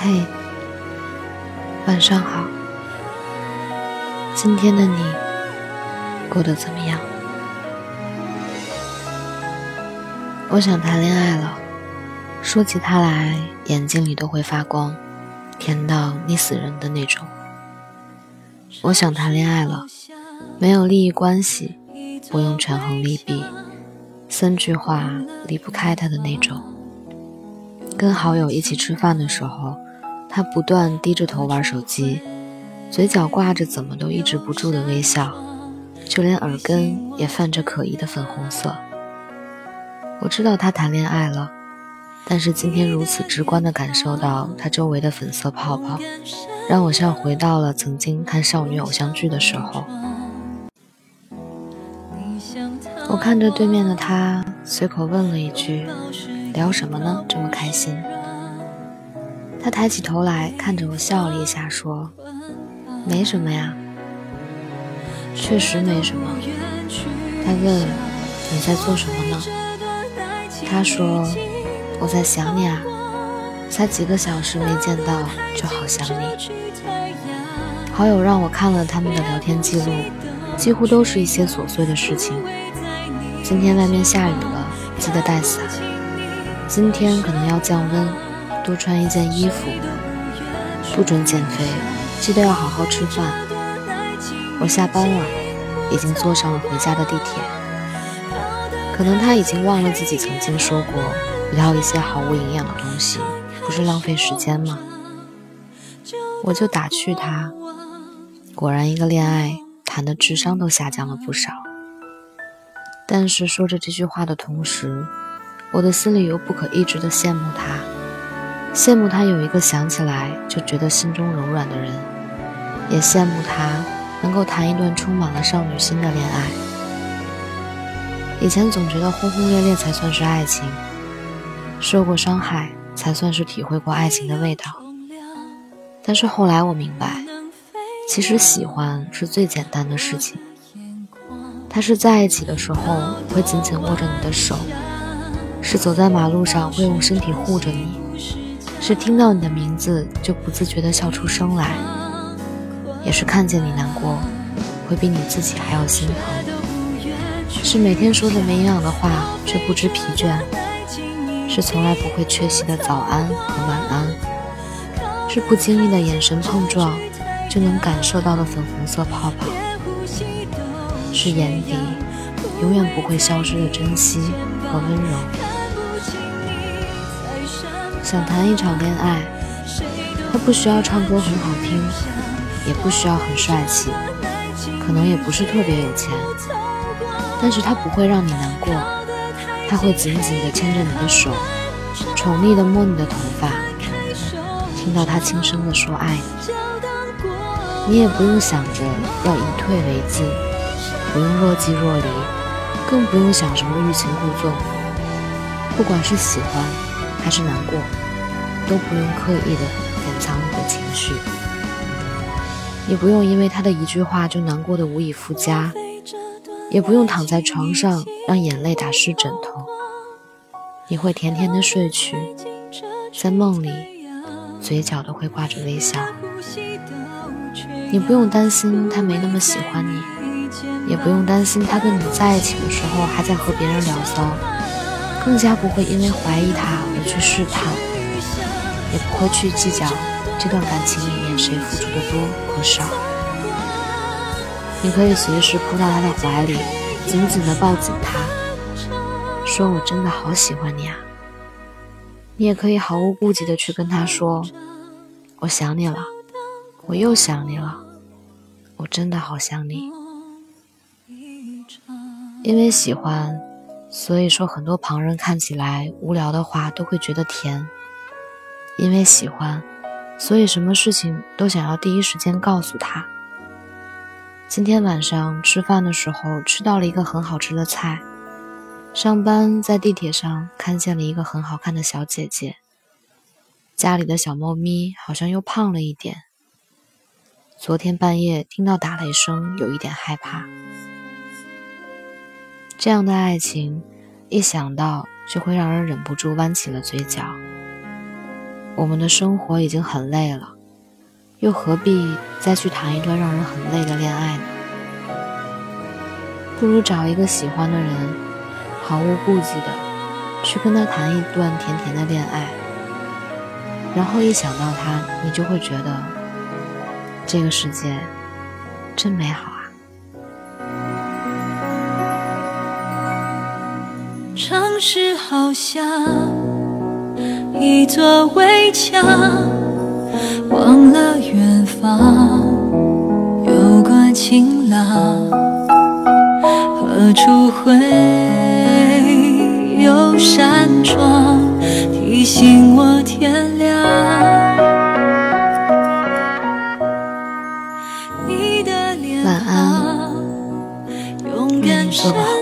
嘿，晚上好。今天的你过得怎么样？我想谈恋爱了，说起他来，眼睛里都会发光，甜到腻死人的那种。我想谈恋爱了，没有利益关系，不用权衡利弊，三句话离不开他的那种。跟好友一起吃饭的时候，他不断低着头玩手机，嘴角挂着怎么都抑制不住的微笑，就连耳根也泛着可疑的粉红色。我知道他谈恋爱了，但是今天如此直观地感受到他周围的粉色泡泡，让我像回到了曾经看少女偶像剧的时候。我看着对面的他，随口问了一句：“聊什么呢？这么开心？”他抬起头来看着我笑了一下，说：“没什么呀，确实没什么。”他问：“你在做什么呢？”他说：“我在想你啊，才几个小时没见到，就好想你。”好友让我看了他们的聊天记录，几乎都是一些琐碎的事情。今天外面下雨了，记得带伞。今天可能要降温，多穿一件衣服。不准减肥，记得要好好吃饭。我下班了，已经坐上了回家的地铁。可能他已经忘了自己曾经说过，聊一些毫无营养的东西，不是浪费时间吗？我就打趣他，果然一个恋爱谈的智商都下降了不少。但是说着这句话的同时，我的心里又不可抑制的羡慕他，羡慕他有一个想起来就觉得心中柔软的人，也羡慕他能够谈一段充满了少女心的恋爱。以前总觉得轰轰烈烈才算是爱情，受过伤害才算是体会过爱情的味道。但是后来我明白，其实喜欢是最简单的事情。他是在一起的时候会紧紧握着你的手，是走在马路上会用身体护着你，是听到你的名字就不自觉地笑出声来，也是看见你难过会比你自己还要心疼。是每天说着没营养的话却不知疲倦，是从来不会缺席的早安和晚安，是不经意的眼神碰撞就能感受到的粉红色泡泡，是眼底永远不会消失的珍惜和温柔。想谈一场恋爱，他不需要唱歌很好听，也不需要很帅气，可能也不是特别有钱。但是他不会让你难过，他会紧紧地牵着你的手，宠溺地摸你的头发，听到他轻声地说爱你，你也不用想着要以退为进，不用若即若离，更不用想什么欲擒故纵。不管是喜欢还是难过，都不用刻意的隐藏你的情绪，也不用因为他的一句话就难过的无以复加。也不用躺在床上让眼泪打湿枕头，你会甜甜的睡去，在梦里，嘴角都会挂着微笑。你不用担心他没那么喜欢你，也不用担心他跟你在一起的时候还在和别人聊骚，更加不会因为怀疑他而去试探，也不会去计较这段感情里面谁付出的多和少。你可以随时扑到他的怀里，紧紧地抱紧他，说：“我真的好喜欢你啊。”你也可以毫无顾忌地去跟他说：“我想你了，我又想你了，我真的好想你。”因为喜欢，所以说很多旁人看起来无聊的话都会觉得甜；因为喜欢，所以什么事情都想要第一时间告诉他。今天晚上吃饭的时候吃到了一个很好吃的菜，上班在地铁上看见了一个很好看的小姐姐。家里的小猫咪好像又胖了一点。昨天半夜听到打雷声，有一点害怕。这样的爱情，一想到就会让人忍不住弯起了嘴角。我们的生活已经很累了，又何必再去谈一段让人很累的恋爱呢？不如找一个喜欢的人，毫无顾忌的去跟他谈一段甜甜的恋爱，然后一想到他，你就会觉得这个世界真美好啊！城市好像。一座围墙，忘了远方有过晴朗，何处会有扇窗提醒我天亮？晚安，愿你做个好。